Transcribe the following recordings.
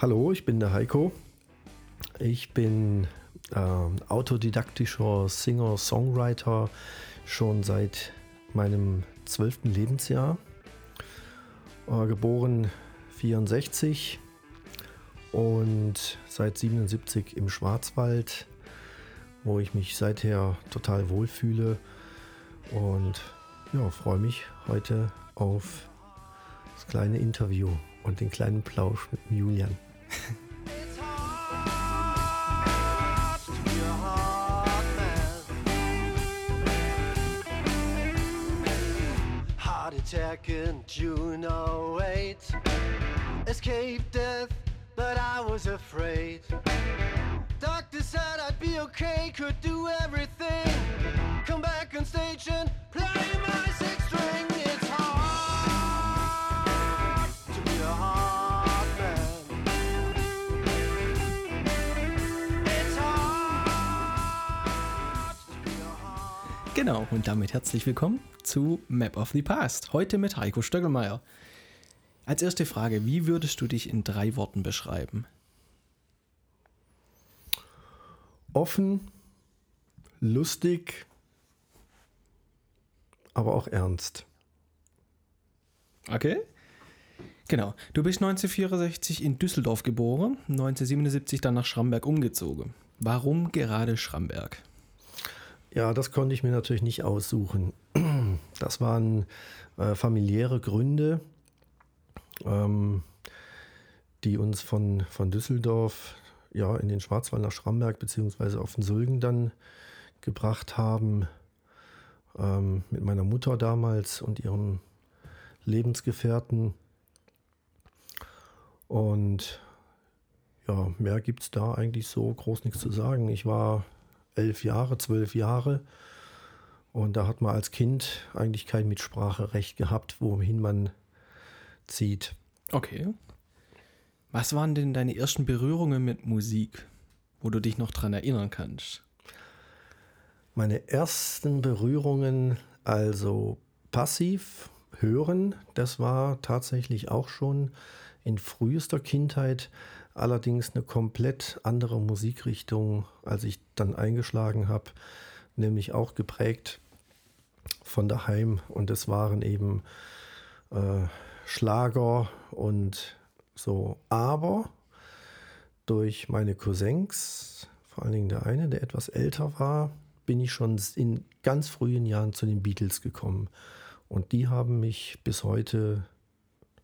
Hallo, ich bin der Heiko. Ich bin äh, autodidaktischer Singer-Songwriter schon seit meinem zwölften Lebensjahr. Äh, geboren 64 und seit 77 im Schwarzwald, wo ich mich seither total wohlfühle und ja, freue mich heute auf das kleine Interview und den kleinen Plausch mit Julian. Attack in June 08 Escaped death, but I was afraid. Doctor said I'd be okay, could do everything. Come back on stage and play my Genau, und damit herzlich willkommen zu Map of the Past. Heute mit Heiko Stöckelmeier. Als erste Frage, wie würdest du dich in drei Worten beschreiben? Offen, lustig, aber auch ernst. Okay. Genau. Du bist 1964 in Düsseldorf geboren, 1977 dann nach Schramberg umgezogen. Warum gerade Schramberg? Ja, das konnte ich mir natürlich nicht aussuchen. Das waren äh, familiäre Gründe, ähm, die uns von, von Düsseldorf ja, in den Schwarzwald nach Schramberg beziehungsweise auf den Sulgen dann gebracht haben. Ähm, mit meiner Mutter damals und ihrem Lebensgefährten. Und ja, mehr gibt es da eigentlich so groß nichts zu sagen. Ich war elf Jahre, zwölf Jahre. Und da hat man als Kind eigentlich kein Mitspracherecht gehabt, wohin man zieht. Okay. Was waren denn deine ersten Berührungen mit Musik, wo du dich noch dran erinnern kannst? Meine ersten Berührungen, also passiv hören, das war tatsächlich auch schon in frühester Kindheit allerdings eine komplett andere Musikrichtung, als ich dann eingeschlagen habe, nämlich auch geprägt von daheim. Und es waren eben äh, Schlager und so. Aber durch meine Cousins, vor allen Dingen der eine, der etwas älter war, bin ich schon in ganz frühen Jahren zu den Beatles gekommen. Und die haben mich bis heute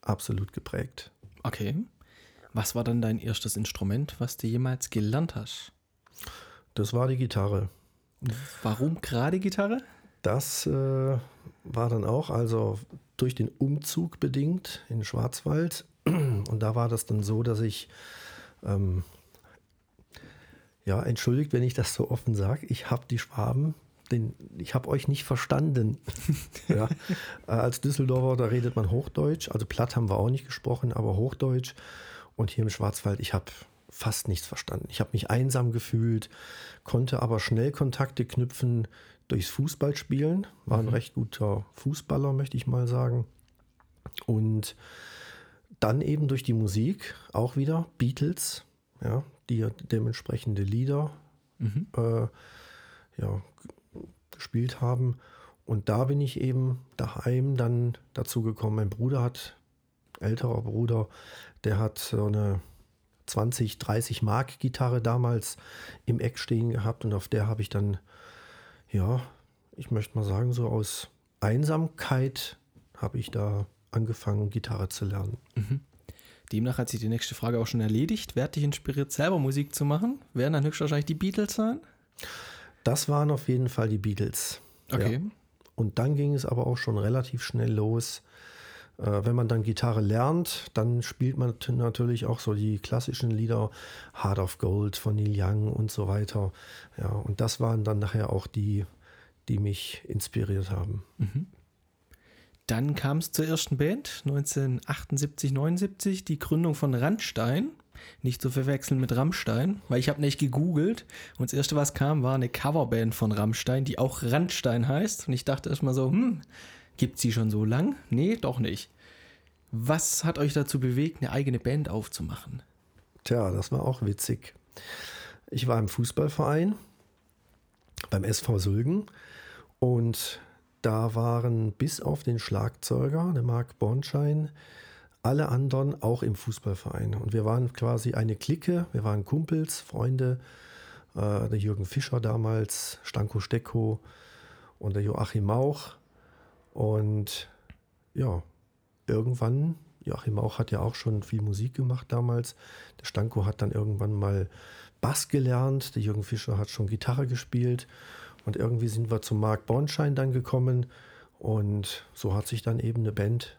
absolut geprägt. Okay. Was war dann dein erstes Instrument, was du jemals gelernt hast? Das war die Gitarre. Warum gerade Gitarre? Das äh, war dann auch, also durch den Umzug bedingt in Schwarzwald. Und da war das dann so, dass ich, ähm, ja, entschuldigt, wenn ich das so offen sage, ich habe die Schwaben, den, ich habe euch nicht verstanden. ja. Äh, als Düsseldorfer, da redet man Hochdeutsch, also platt haben wir auch nicht gesprochen, aber Hochdeutsch. Und hier im Schwarzwald, ich habe fast nichts verstanden. Ich habe mich einsam gefühlt, konnte aber schnell Kontakte knüpfen durchs Fußballspielen. War ein mhm. recht guter Fußballer, möchte ich mal sagen. Und dann eben durch die Musik auch wieder Beatles, ja, die dementsprechende Lieder mhm. äh, ja, gespielt haben. Und da bin ich eben daheim dann dazu gekommen. Mein Bruder hat älterer Bruder, der hat so eine 20, 30 Mark Gitarre damals im Eck stehen gehabt und auf der habe ich dann, ja, ich möchte mal sagen, so aus Einsamkeit habe ich da angefangen, Gitarre zu lernen. Mhm. Demnach hat sich die nächste Frage auch schon erledigt. Wer hat dich inspiriert, selber Musik zu machen? Werden dann höchstwahrscheinlich die Beatles sein? Das waren auf jeden Fall die Beatles. Okay. Ja. Und dann ging es aber auch schon relativ schnell los, wenn man dann Gitarre lernt, dann spielt man natürlich auch so die klassischen Lieder Heart of Gold von Neil Young und so weiter. Ja, und das waren dann nachher auch die, die mich inspiriert haben. Mhm. Dann kam es zur ersten Band, 1978, 79, die Gründung von Randstein. Nicht zu verwechseln mit Rammstein, weil ich habe nicht gegoogelt und das erste, was kam, war eine Coverband von Rammstein, die auch Randstein heißt. Und ich dachte erstmal so, hm, Gibt sie schon so lang? Nee, doch nicht. Was hat euch dazu bewegt, eine eigene Band aufzumachen? Tja, das war auch witzig. Ich war im Fußballverein beim SV Sülgen und da waren bis auf den Schlagzeuger, der Marc Bornschein, alle anderen auch im Fußballverein. Und wir waren quasi eine Clique, wir waren Kumpels, Freunde. Äh, der Jürgen Fischer damals, Stanko Stecko und der Joachim Mauch. Und ja, irgendwann, Joachim Mauch hat ja auch schon viel Musik gemacht damals. Der Stanko hat dann irgendwann mal Bass gelernt, der Jürgen Fischer hat schon Gitarre gespielt. Und irgendwie sind wir zum Marc Bornschein dann gekommen. Und so hat sich dann eben eine Band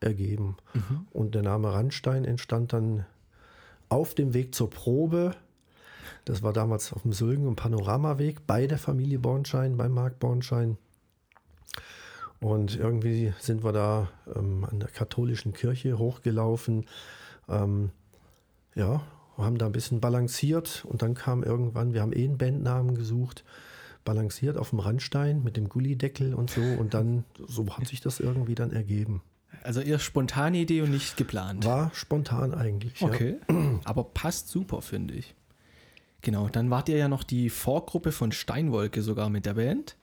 ergeben. Mhm. Und der Name Randstein entstand dann auf dem Weg zur Probe. Das war damals auf dem Sülgen- und Panoramaweg bei der Familie Bornschein, beim Marc Bornschein. Und irgendwie sind wir da ähm, an der katholischen Kirche hochgelaufen. Ähm, ja, haben da ein bisschen balanciert und dann kam irgendwann, wir haben eh einen Bandnamen gesucht, balanciert auf dem Randstein mit dem Gullideckel und so und dann, so hat sich das irgendwie dann ergeben. Also eher spontane Idee und nicht geplant. War spontan eigentlich. Okay. Ja. Aber passt super, finde ich. Genau, dann wart ihr ja noch die Vorgruppe von Steinwolke sogar mit der Band.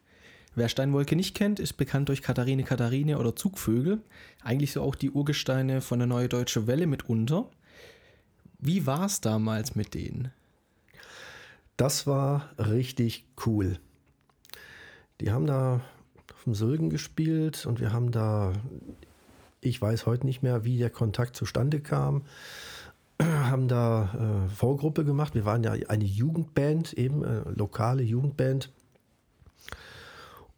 Wer Steinwolke nicht kennt, ist bekannt durch Katharine Katharine oder Zugvögel. Eigentlich so auch die Urgesteine von der Neue Deutsche Welle mitunter. Wie war es damals mit denen? Das war richtig cool. Die haben da auf dem Sölgen gespielt und wir haben da ich weiß heute nicht mehr, wie der Kontakt zustande kam. Haben da äh, Vorgruppe gemacht. Wir waren ja eine Jugendband, eben äh, lokale Jugendband.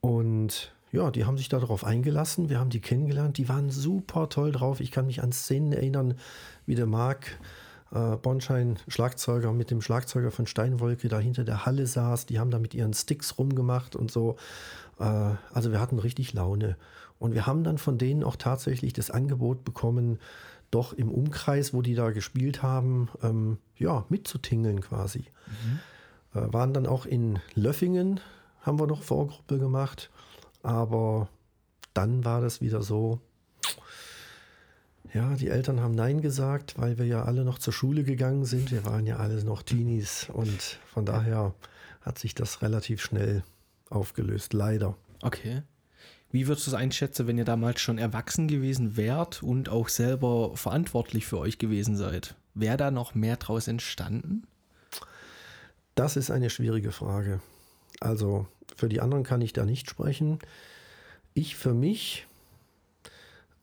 Und ja, die haben sich darauf eingelassen. Wir haben die kennengelernt. Die waren super toll drauf. Ich kann mich an Szenen erinnern, wie der Marc äh, Bonschein, Schlagzeuger, mit dem Schlagzeuger von Steinwolke da hinter der Halle saß. Die haben da mit ihren Sticks rumgemacht und so. Äh, also wir hatten richtig Laune. Und wir haben dann von denen auch tatsächlich das Angebot bekommen, doch im Umkreis, wo die da gespielt haben, ähm, ja, mitzutingeln quasi. Mhm. Äh, waren dann auch in Löffingen, haben wir noch Vorgruppe gemacht. Aber dann war das wieder so, ja, die Eltern haben Nein gesagt, weil wir ja alle noch zur Schule gegangen sind. Wir waren ja alle noch Teenies und von daher hat sich das relativ schnell aufgelöst, leider. Okay. Wie würdest du es einschätzen, wenn ihr damals schon erwachsen gewesen wärt und auch selber verantwortlich für euch gewesen seid? Wäre da noch mehr draus entstanden? Das ist eine schwierige Frage. Also für die anderen kann ich da nicht sprechen. Ich für mich,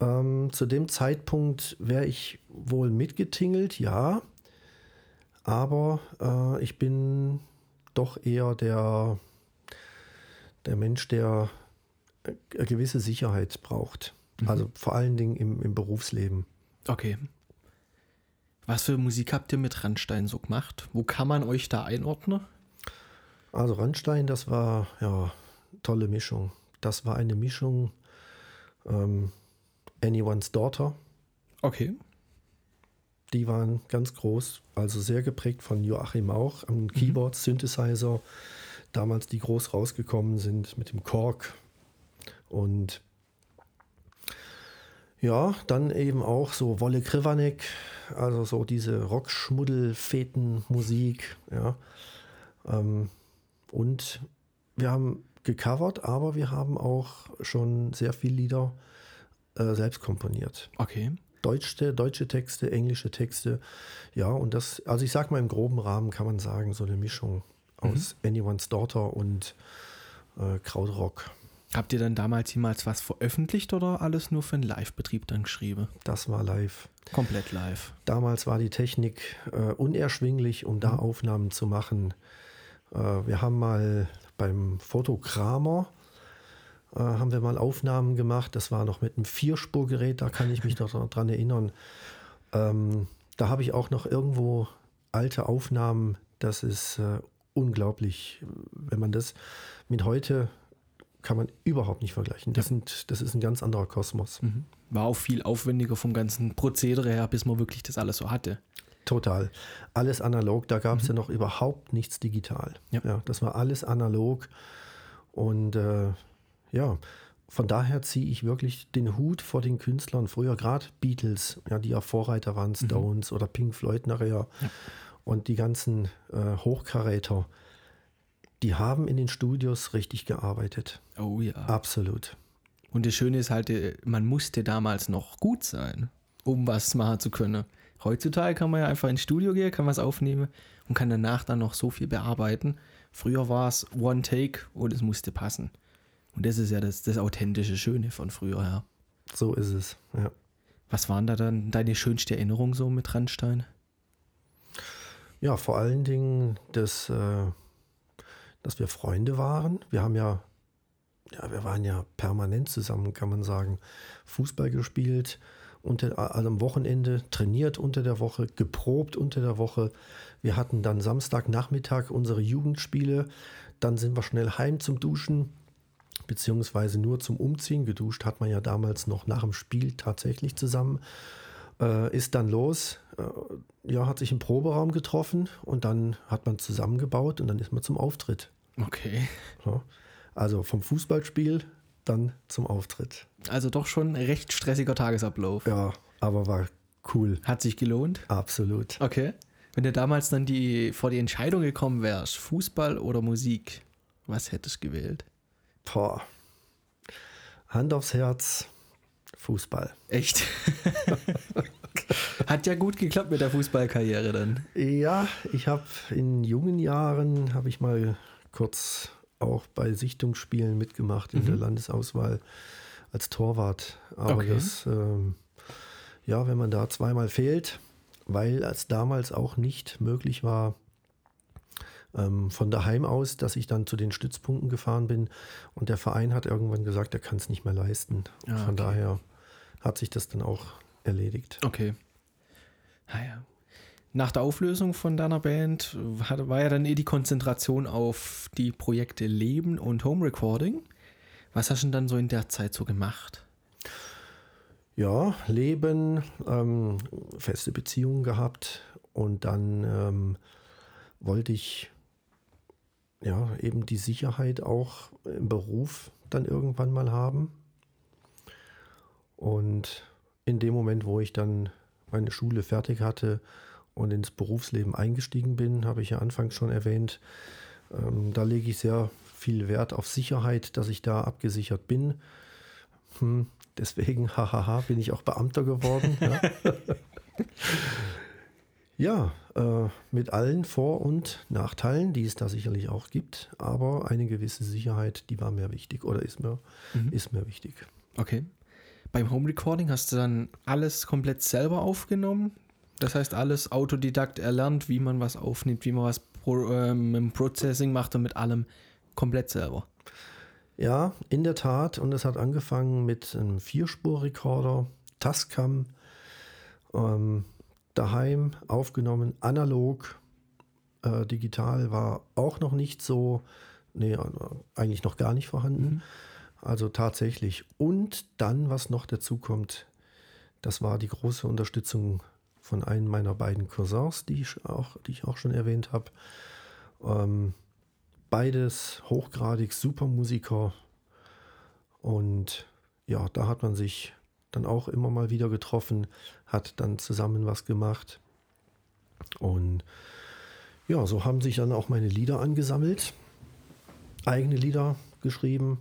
ähm, zu dem Zeitpunkt wäre ich wohl mitgetingelt, ja. Aber äh, ich bin doch eher der, der Mensch, der eine gewisse Sicherheit braucht. Mhm. Also vor allen Dingen im, im Berufsleben. Okay. Was für Musik habt ihr mit Randstein so gemacht? Wo kann man euch da einordnen? Also Randstein, das war ja tolle Mischung. Das war eine Mischung ähm, Anyone's Daughter. Okay. Die waren ganz groß, also sehr geprägt von Joachim auch am mhm. Keyboard, Synthesizer. Damals die groß rausgekommen sind mit dem Korg und ja, dann eben auch so Wolle Krivanek, also so diese Rockschmuddel-Feten-Musik, ja. Ähm, und wir haben gecovert, aber wir haben auch schon sehr viele Lieder äh, selbst komponiert. Okay. Deutsche, deutsche Texte, englische Texte, ja, und das, also ich sag mal im groben Rahmen kann man sagen, so eine Mischung aus mhm. Anyone's Daughter und äh, Krautrock. Habt ihr dann damals jemals was veröffentlicht oder alles nur für einen Live-Betrieb dann geschrieben? Das war live. Komplett live. Damals war die Technik äh, unerschwinglich, um da mhm. Aufnahmen zu machen. Äh, wir haben mal beim Fotokramer äh, haben wir mal Aufnahmen gemacht. Das war noch mit einem Vierspurgerät, da kann ich mich noch dran erinnern. Ähm, da habe ich auch noch irgendwo alte Aufnahmen. Das ist äh, unglaublich, wenn man das mit heute kann man überhaupt nicht vergleichen. Das, sind, das ist ein ganz anderer Kosmos. Mhm. War auch viel aufwendiger vom ganzen Prozedere her, bis man wirklich das alles so hatte. Total. Alles analog, da gab es mhm. ja noch überhaupt nichts digital. Ja. ja. das war alles analog. Und äh, ja, von daher ziehe ich wirklich den Hut vor den Künstlern. Früher gerade Beatles, ja, die ja Vorreiter waren, Stones oder Pink Floyd nachher. Und die ganzen äh, Hochkaräter, die haben in den Studios richtig gearbeitet. Oh ja. Absolut. Und das Schöne ist halt, äh, man musste damals noch gut sein, um was machen zu können. Heutzutage kann man ja einfach ins Studio gehen, kann was aufnehmen und kann danach dann noch so viel bearbeiten. Früher war es One Take und es musste passen. Und das ist ja das, das authentische Schöne von früher her. So ist es. Ja. Was waren da dann deine schönste Erinnerung so mit Randstein? Ja, vor allen Dingen, dass, äh, dass wir Freunde waren. Wir haben ja, ja, wir waren ja permanent zusammen, kann man sagen. Fußball gespielt, unter, also am Wochenende trainiert unter der Woche, geprobt unter der Woche. Wir hatten dann Samstagnachmittag unsere Jugendspiele. Dann sind wir schnell heim zum Duschen, beziehungsweise nur zum Umziehen. Geduscht hat man ja damals noch nach dem Spiel tatsächlich zusammen. Äh, ist dann los, äh, ja, hat sich im Proberaum getroffen und dann hat man zusammengebaut und dann ist man zum Auftritt. Okay. Ja. Also vom Fußballspiel dann zum Auftritt. Also doch schon ein recht stressiger Tagesablauf. Ja, aber war cool. Hat sich gelohnt? Absolut. Okay. Wenn du damals dann die, vor die Entscheidung gekommen wärst, Fußball oder Musik, was hättest du gewählt? Boah. Hand aufs Herz, Fußball. Echt? Hat ja gut geklappt mit der Fußballkarriere dann. Ja, ich habe in jungen Jahren, habe ich mal kurz auch bei Sichtungsspielen mitgemacht in der Landesauswahl als Torwart. Aber Okay. das, ähm, ja, wenn man da zweimal fehlt, weil es damals auch nicht möglich war, ähm, von daheim aus, dass ich dann zu den Stützpunkten gefahren bin und der Verein hat irgendwann gesagt, er kann es nicht mehr leisten. Ah, von okay. daher hat sich das dann auch erledigt. Okay. Naja. Nach der Auflösung von deiner Band hat, war ja dann eh die Konzentration auf die Projekte Leben und Home Recording. Was hast du denn dann so in der Zeit so gemacht? Ja, Leben, ähm, feste Beziehungen gehabt und dann ähm, wollte ich ja eben die Sicherheit auch im Beruf dann irgendwann mal haben. Und in dem Moment, wo ich dann meine Schule fertig hatte und ins Berufsleben eingestiegen bin, habe ich ja anfangs schon erwähnt, ähm, da lege ich sehr viel Wert auf Sicherheit, dass ich da abgesichert bin. Hm, deswegen, hahaha, bin ich auch Beamter geworden. Ja, ja äh, mit allen Vor- und Nachteilen, die es da sicherlich auch gibt, aber eine gewisse Sicherheit, die war mir wichtig oder ist mir, ist mir wichtig. Okay. Beim Home Recording hast du dann alles komplett selber aufgenommen? Das heißt, alles Autodidakt erlernt, wie man was aufnimmt, wie man was pro, ähm, im Processing macht und mit allem komplett selber. Ja, in der Tat. Und es hat angefangen mit einem Vierspur-Recorder, Tascam, ähm, daheim aufgenommen, analog. Äh, digital war auch noch nicht so, nee, äh, eigentlich noch gar nicht vorhanden. Also tatsächlich. Und dann, was noch dazu kommt, das war die große Unterstützung von einem meiner beiden Cousins, die ich auch, die ich auch schon erwähnt habe. Ähm, beides hochgradig super Musiker. Und ja, da hat man sich dann auch immer mal wieder getroffen, hat dann zusammen was gemacht. Und ja, so haben sich dann auch meine Lieder angesammelt, eigene Lieder geschrieben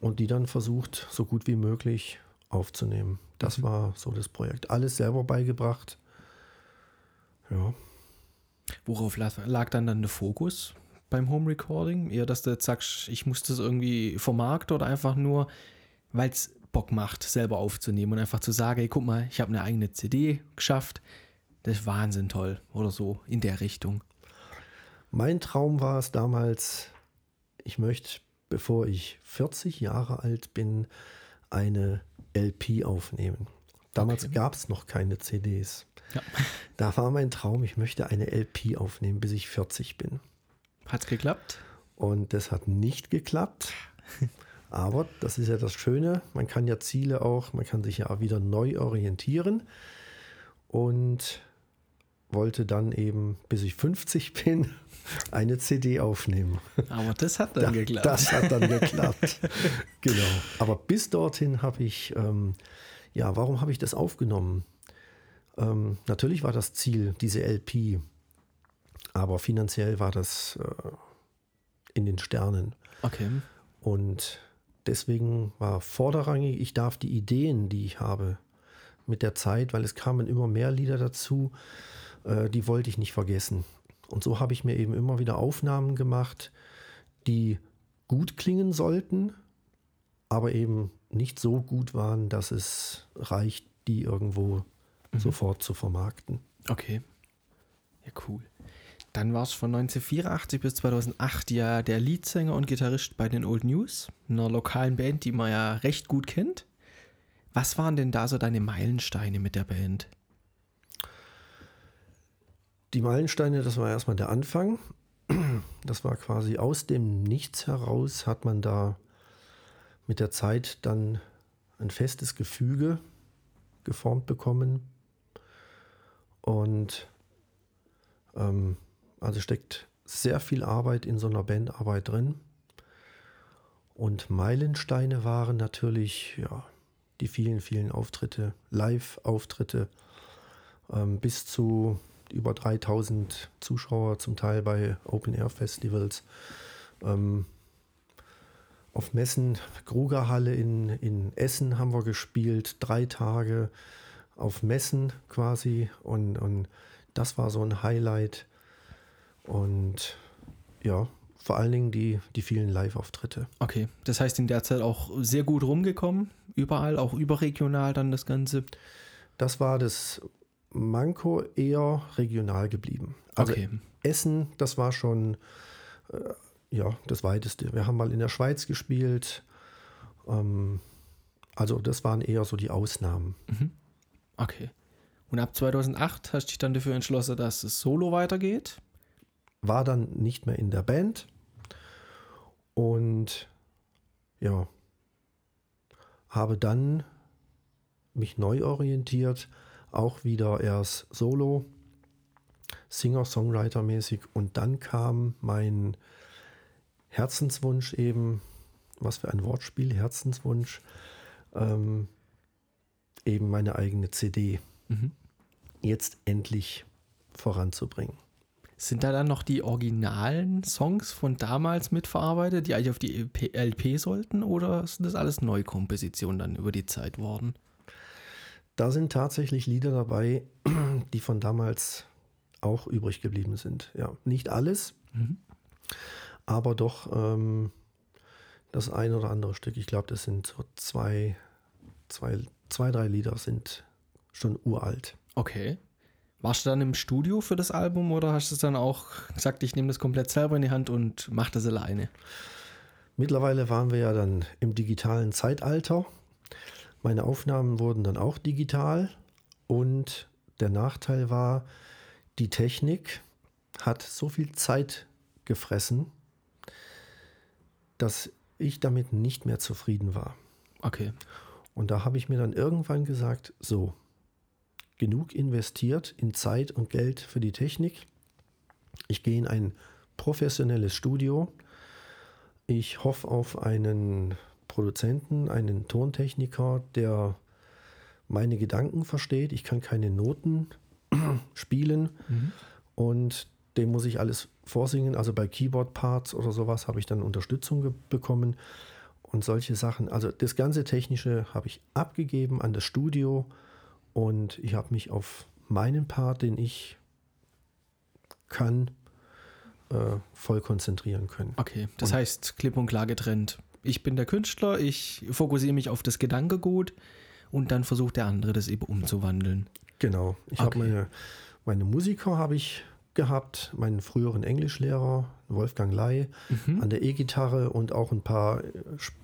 und die dann versucht, so gut wie möglich aufzunehmen. Das war so das Projekt. Alles selber beigebracht. Ja. Worauf lag, dann dann der Fokus beim Home Recording? Eher, dass du jetzt sagst, ich muss das irgendwie vermarkten oder einfach nur, weil es Bock macht, selber aufzunehmen und einfach zu sagen, hey, guck mal, ich habe eine eigene CD geschafft. Das ist Wahnsinn toll oder so in der Richtung. Mein Traum war es damals, ich möchte, bevor ich 40 Jahre alt bin, eine LP aufnehmen. Damals Okay. gab es noch keine CDs. Ja. Da war mein Traum, ich möchte eine LP aufnehmen, bis ich 40 bin. Hat's geklappt? Und das hat nicht geklappt. Aber das ist ja das Schöne, man kann ja Ziele auch, man kann sich ja auch wieder neu orientieren. Und wollte dann eben, bis ich 50 bin, eine CD aufnehmen. Aber das hat dann da, geklappt. Das hat dann geklappt. genau. Aber bis dorthin habe ich, ähm, ja, warum habe ich das aufgenommen? Ähm, natürlich war das Ziel, diese LP, aber finanziell war das äh, in den Sternen. Okay. Und deswegen war vorderrangig, ich darf die Ideen, die ich habe, mit der Zeit, weil es kamen immer mehr Lieder dazu, äh, die wollte ich nicht vergessen. Und so habe ich mir eben immer wieder Aufnahmen gemacht, die gut klingen sollten, aber eben nicht so gut waren, dass es reicht, die irgendwo mhm. sofort zu vermarkten. Okay. Ja, cool. Dann war es von 1984 bis 2008 ja der Leadsänger und Gitarrist bei den Old News, einer lokalen Band, die man ja recht gut kennt. Was waren denn da so deine Meilensteine mit der Band? Die Meilensteine, das war erstmal der Anfang. Das war quasi aus dem Nichts heraus, hat man da mit der Zeit dann ein festes Gefüge geformt bekommen. Und ähm, also steckt sehr viel Arbeit in so einer Bandarbeit drin. Und Meilensteine waren natürlich ja, die vielen, vielen Auftritte, Live-Auftritte ähm, bis zu über 3000 Zuschauer, zum Teil bei Open-Air-Festivals. Ähm, auf Messen, Grugerhalle in, in Essen haben wir gespielt, drei Tage auf Messen quasi. Und, und das war so ein Highlight. Und ja, vor allen Dingen die, die vielen Live-Auftritte. Okay, das heißt in der Zeit auch sehr gut rumgekommen, überall, auch überregional dann das Ganze. Das war das Manko eher regional geblieben. Also okay. Essen, das war schon äh, ja, das weiteste. Wir haben mal in der Schweiz gespielt. Ähm, also das waren eher so die Ausnahmen. Mhm. Okay. Und ab 2008 hast du dich dann dafür entschlossen, dass es solo weitergeht? War dann nicht mehr in der Band. Und ja, habe dann mich neu orientiert, auch wieder erst solo, Singer-Songwriter-mäßig. Und dann kam mein Herzenswunsch eben, was für ein Wortspiel, Herzenswunsch, ähm, eben meine eigene CD mhm. jetzt endlich voranzubringen. Sind da dann noch die originalen Songs von damals mitverarbeitet, die eigentlich auf die LP sollten, oder sind das alles Neukompositionen dann über die Zeit worden? Da sind tatsächlich Lieder dabei, die von damals auch übrig geblieben sind. Ja, nicht alles, mhm. aber doch ähm, das ein oder andere Stück. Ich glaube, das sind so zwei, zwei, zwei, drei Lieder sind schon uralt. Okay. Warst du dann im Studio für das Album oder hast du dann auch gesagt, ich nehme das komplett selber in die Hand und mache das alleine? Mittlerweile waren wir ja dann im digitalen Zeitalter. Meine Aufnahmen wurden dann auch digital und der Nachteil war, die Technik hat so viel Zeit gefressen, dass ich damit nicht mehr zufrieden war. Okay. Und da habe ich mir dann irgendwann gesagt, so, genug investiert in Zeit und Geld für die Technik. Ich gehe in ein professionelles Studio. Ich hoffe auf einen Produzenten, einen Tontechniker, der meine Gedanken versteht. Ich kann keine Noten spielen mhm. und dem muss ich alles vorsingen. Also bei Keyboard-Parts oder sowas habe ich dann Unterstützung bekommen und solche Sachen. Also das ganze Technische habe ich abgegeben an das Studio und ich habe mich auf meinen Part, den ich kann, äh, voll konzentrieren können. Okay, das und heißt klipp und klar getrennt. Ich bin der Künstler, ich fokussiere mich auf das Gedankegut und dann versucht der andere das eben umzuwandeln. Genau. Ich okay. habe meine, meine Musiker habe ich gehabt, meinen früheren Englischlehrer Wolfgang Ley mhm. an der E-Gitarre und auch ein paar äh,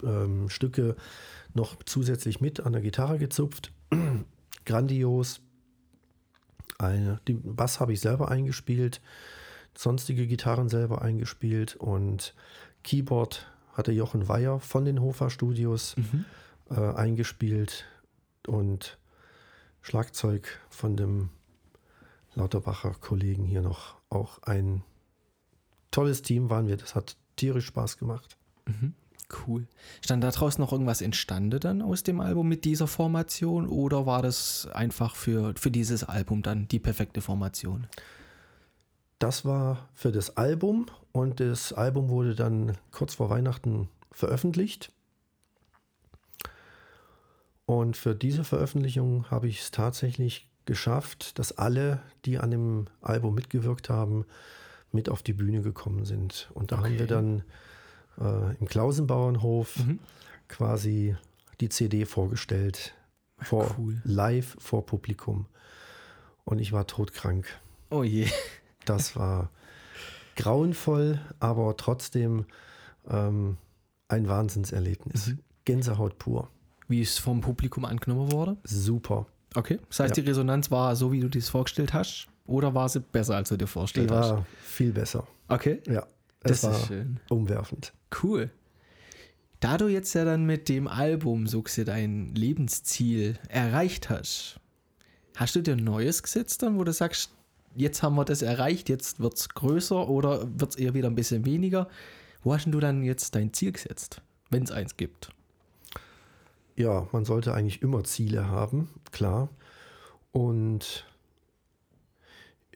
ähm, Stücke noch zusätzlich mit an der Gitarre gezupft grandios. Eine, den Bass habe ich selber eingespielt, sonstige Gitarren selber eingespielt und Keyboard hatte Jochen Weyer von den Hofer Studios mhm. äh, eingespielt und Schlagzeug von dem Lauterbacher Kollegen hier noch auch ein tolles Team waren wir. Das hat tierisch Spaß gemacht. Cool. Stand da draußen noch irgendwas entstanden dann aus dem Album mit dieser Formation oder war das einfach für, für dieses Album dann die perfekte Formation? Das war für das Album und das Album wurde dann kurz vor Weihnachten veröffentlicht. Und für diese Veröffentlichung habe ich es tatsächlich geschafft, dass alle, die an dem Album mitgewirkt haben, mit auf die Bühne gekommen sind. Und da haben wir Okay. dann äh, im Klausenbauernhof Mhm. quasi die CD vorgestellt. Vor, cool. Live vor Publikum. Und ich war todkrank. Oh je. Das war grauenvoll, aber trotzdem ähm, ein Wahnsinnserlebnis. Mhm. Gänsehaut pur. Wie es vom Publikum angenommen wurde? Super. Okay. Das heißt, Ja. die Resonanz war so, wie du das vorgestellt hast? Oder war sie besser, als du dir Die vorgestellt hast? war viel besser. Okay. Ja, Das war ist schön. umwerfend. Cool. Da du jetzt ja dann mit dem Album so gesehen dein Lebensziel erreicht hast, hast du dir ein neues gesetzt dann, wo du sagst, jetzt haben wir das erreicht, jetzt wird es größer oder wird es eher wieder ein bisschen weniger? Wo hast denn du dann jetzt dein Ziel gesetzt, wenn es eins gibt? Ja, man sollte eigentlich immer Ziele haben, klar. Und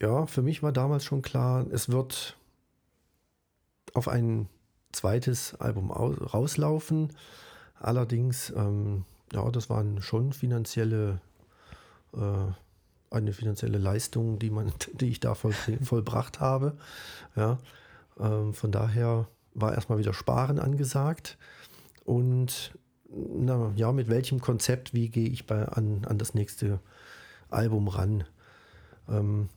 ja, für mich war damals schon klar, es wird auf ein zweites Album au- rauslaufen. Allerdings, ähm, ja, das waren schon finanzielle, äh, eine finanzielle Leistung, die, man, die ich da voll, vollbracht habe. Ja, ähm, von daher war erstmal wieder Sparen angesagt. Und na, ja, mit welchem Konzept, wie gehe ich bei, an, an das nächste Album ran? Ähm,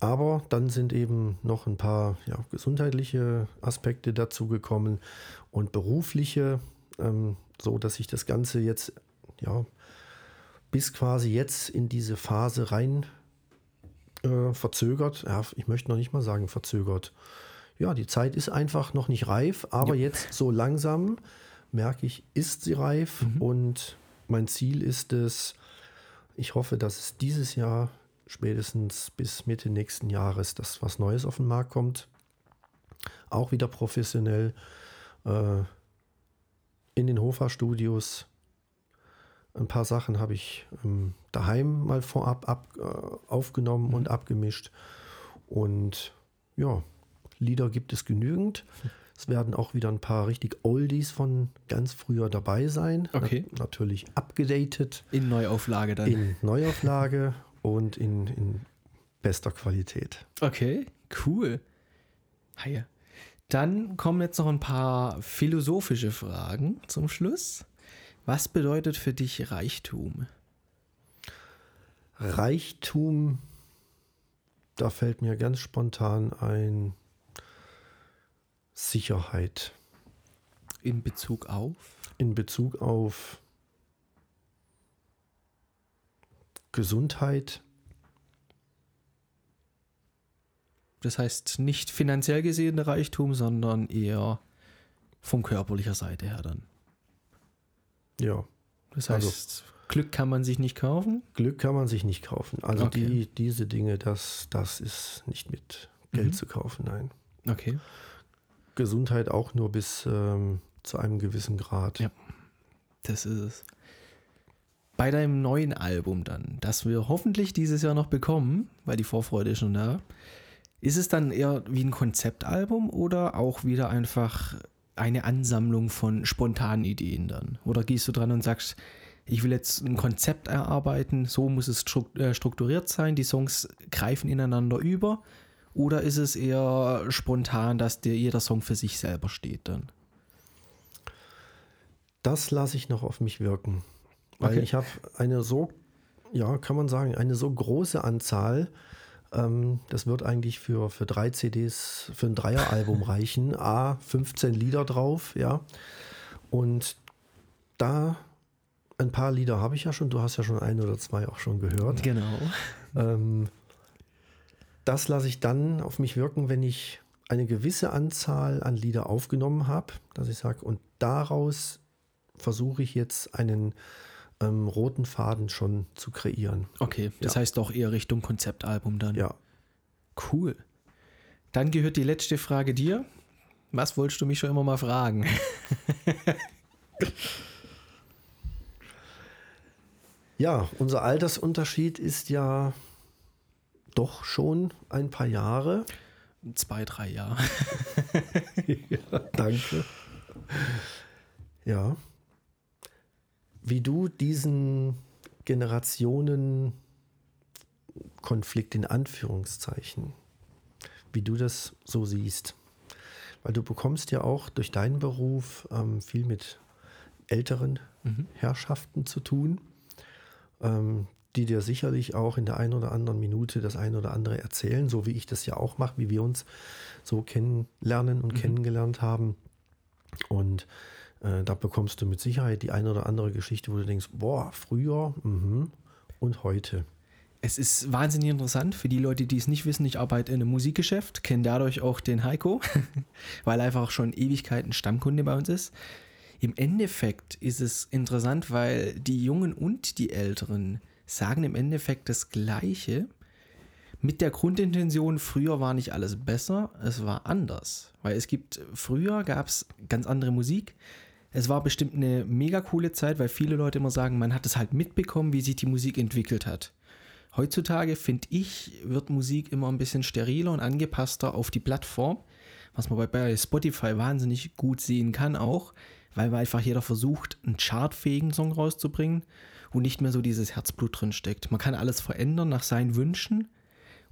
aber dann sind eben noch ein paar ja, gesundheitliche Aspekte dazu gekommen und berufliche, ähm, so dass sich das Ganze jetzt ja bis quasi jetzt in diese Phase rein äh, verzögert. Ja, ich möchte noch nicht mal sagen verzögert. Ja, die Zeit ist einfach noch nicht reif, aber jetzt so langsam merke ich, ist sie reif und mein Ziel ist es, ich hoffe, dass es dieses Jahr spätestens bis Mitte nächsten Jahres, dass was Neues auf den Markt kommt. Auch wieder professionell äh, in den Hofer-Studios. Ein paar Sachen habe ich ähm, daheim mal vorab ab, äh, aufgenommen und abgemischt. Und ja, Lieder gibt es genügend. Es werden auch wieder ein paar richtig Oldies von ganz früher dabei sein. Okay. Na, natürlich abgedatet In Neuauflage dann. in Neuauflage und in, in bester Qualität. Okay, cool. Haie. Dann kommen jetzt noch ein paar philosophische Fragen zum Schluss. Was bedeutet für dich Reichtum? Reichtum, da fällt mir ganz spontan ein Sicherheit In Bezug auf? in Bezug auf Gesundheit. Das heißt nicht finanziell gesehen der Reichtum, sondern eher von körperlicher Seite her dann. Ja, Das Also- heißt, Glück kann man sich nicht kaufen. Glück kann man sich nicht kaufen. Also Okay. die, diese Dinge, das, das ist nicht mit Geld Mhm. zu kaufen, nein. Okay. Gesundheit auch nur bis ähm, zu einem gewissen Grad. Ja. Das ist es. Bei deinem neuen Album dann, das wir hoffentlich dieses Jahr noch bekommen, weil die Vorfreude ist schon da, ist es dann eher wie ein Konzeptalbum oder auch wieder einfach eine Ansammlung von spontanen Ideen dann? Oder gehst du dran und sagst, ich will jetzt ein Konzept erarbeiten, so muss es äh, strukturiert sein, die Songs greifen ineinander über? Oder ist es eher spontan, dass dir jeder Song für sich selber steht dann? Das lasse ich noch auf mich wirken. Weil Okay. ich habe eine so, ja, kann man sagen, eine so große Anzahl. Ähm, das wird eigentlich für, für drei CDs, für ein Dreieralbum reichen. A, 15 Lieder drauf, ja. Und da ein paar Lieder habe ich ja schon. Du hast ja schon ein oder zwei auch schon gehört. Genau. Ähm, das lasse ich dann auf mich wirken, wenn ich eine gewisse Anzahl an Lieder aufgenommen habe, dass ich sage, und daraus versuche ich jetzt einen ähm, roten Faden schon zu kreieren. Okay, das Ja. heißt doch eher Richtung Konzeptalbum dann. Ja, Cool. Dann gehört die letzte Frage dir. Was wolltest du mich schon immer mal fragen? ja, unser Altersunterschied ist ja doch schon ein paar Jahre. Zwei, drei Jahre. ja, danke. Ja. Wie du diesen Generationenkonflikt in Anführungszeichen, wie du das so siehst. Weil du bekommst ja auch durch deinen Beruf ähm, viel mit älteren mhm. Herrschaften zu tun, ähm, die dir sicherlich auch in der einen oder anderen Minute das eine oder andere erzählen, so wie ich das ja auch mache, wie wir uns so kennenlernen und mhm. kennengelernt haben. Und äh, da bekommst du mit Sicherheit die eine oder andere Geschichte, wo du denkst, boah, früher mh, und heute. Es ist wahnsinnig interessant für die Leute, die es nicht wissen. Ich arbeite in einem Musikgeschäft, kenne dadurch auch den Heiko, weil er einfach schon Ewigkeiten Stammkunde bei uns ist. Im Endeffekt ist es interessant, weil die Jungen und die Älteren sagen im Endeffekt das Gleiche. Mit der Grundintention, früher war nicht alles besser, es war anders. Weil es gibt, früher gab es ganz andere Musik. Es war bestimmt eine mega coole Zeit, weil viele Leute immer sagen, man hat es halt mitbekommen, wie sich die Musik entwickelt hat. Heutzutage, finde ich, wird Musik immer ein bisschen steriler und angepasster auf die Plattform, was man bei Spotify wahnsinnig gut sehen kann auch, weil einfach jeder versucht, einen chartfähigen Song rauszubringen wo nicht mehr so dieses Herzblut drin steckt. Man kann alles verändern nach seinen Wünschen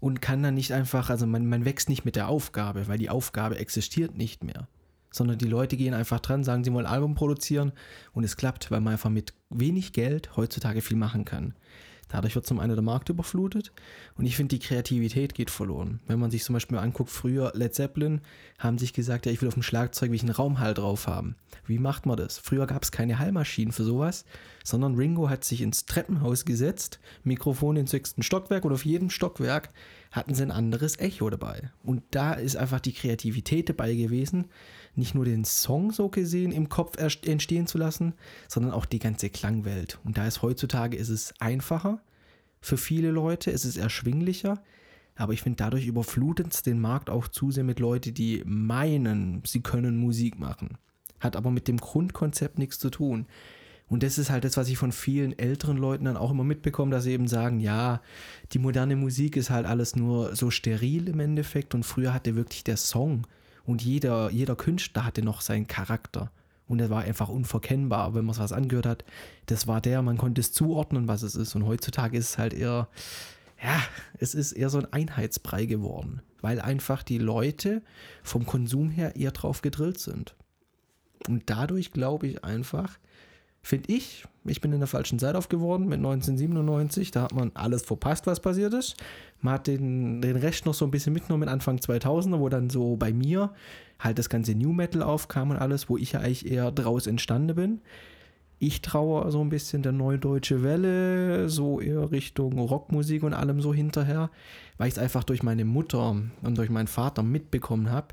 und kann dann nicht einfach, also man, man wächst nicht mit der Aufgabe, weil die Aufgabe existiert nicht mehr. Sondern die Leute gehen einfach dran, sagen, sie wollen ein Album produzieren und es klappt, weil man einfach mit wenig Geld heutzutage viel machen kann. Dadurch wird zum einen der Markt überflutet und ich finde, die Kreativität geht verloren. Wenn man sich zum Beispiel anguckt, früher Led Zeppelin haben sich gesagt, ja, ich will auf dem Schlagzeug wie ich einen Raumhall drauf haben. Wie macht man das? Früher gab es keine Hallmaschinen für sowas, sondern Ringo hat sich ins Treppenhaus gesetzt, Mikrofon ins sechsten Stockwerk und auf jedem Stockwerk hatten sie ein anderes Echo dabei. Und da ist einfach die Kreativität dabei gewesen, nicht nur den Song so gesehen im Kopf entstehen zu lassen, sondern auch die ganze Klangwelt. Und da ist heutzutage ist es einfacher für viele Leute, es ist erschwinglicher, aber ich finde, dadurch überflutet es den Markt auch zu sehr mit Leuten, die meinen, sie können Musik machen. Hat aber mit dem Grundkonzept nichts zu tun. Und das ist halt das, was ich von vielen älteren Leuten dann auch immer mitbekomme, dass sie eben sagen, ja, die moderne Musik ist halt alles nur so steril im Endeffekt und früher hatte wirklich der Song und jeder, jeder Künstler hatte noch seinen Charakter. Und er war einfach unverkennbar, wenn man was angehört hat. Das war der, man konnte es zuordnen, was es ist. Und heutzutage ist es halt eher, ja, es ist eher so ein Einheitsbrei geworden, weil einfach die Leute vom Konsum her eher drauf gedrillt sind. Und dadurch glaube ich einfach, finde ich, ich bin in der falschen Zeit aufgeworden mit 1997. Da hat man alles verpasst, was passiert ist. Man hat den, den Rest noch so ein bisschen mitgenommen mit Anfang 2000er, wo dann so bei mir halt das ganze New Metal aufkam und alles, wo ich ja eigentlich eher draus entstanden bin. Ich traue so ein bisschen der neue deutsche Welle, so eher Richtung Rockmusik und allem so hinterher, weil ich es einfach durch meine Mutter und durch meinen Vater mitbekommen habe,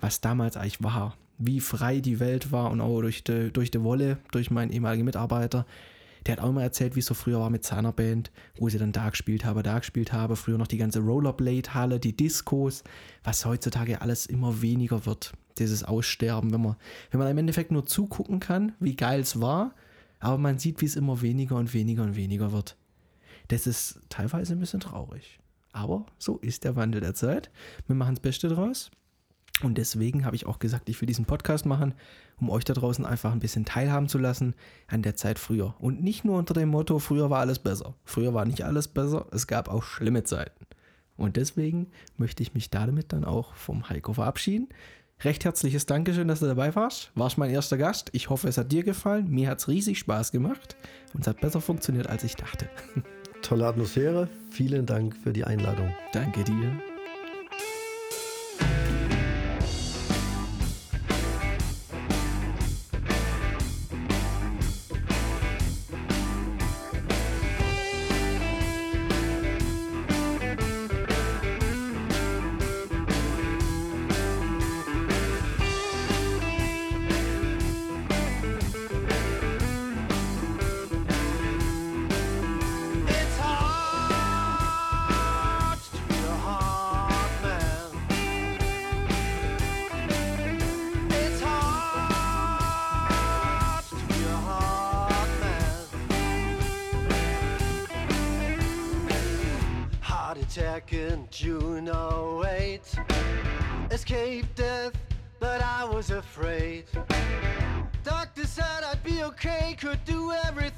was damals eigentlich war wie frei die Welt war und auch durch die, durch die Wolle, durch meinen ehemaligen Mitarbeiter. Der hat auch immer erzählt, wie es so früher war mit seiner Band, wo sie dann da gespielt habe, da gespielt habe. Früher noch die ganze Rollerblade-Halle, die Discos, was heutzutage alles immer weniger wird. Dieses Aussterben, wenn man, wenn man im Endeffekt nur zugucken kann, wie geil es war, aber man sieht, wie es immer weniger und weniger und weniger wird. Das ist teilweise ein bisschen traurig. Aber so ist der Wandel der Zeit. Wir machen das Beste draus. Und deswegen habe ich auch gesagt, ich will diesen Podcast machen, um euch da draußen einfach ein bisschen teilhaben zu lassen an der Zeit früher. Und nicht nur unter dem Motto, früher war alles besser. Früher war nicht alles besser, es gab auch schlimme Zeiten. Und deswegen möchte ich mich damit dann auch vom Heiko verabschieden. Recht herzliches Dankeschön, dass du dabei warst. Warst mein erster Gast. Ich hoffe, es hat dir gefallen. Mir hat es riesig Spaß gemacht und es hat besser funktioniert, als ich dachte. Tolle Atmosphäre. Vielen Dank für die Einladung. Danke dir. Was afraid. Doctor said I'd be okay, could do everything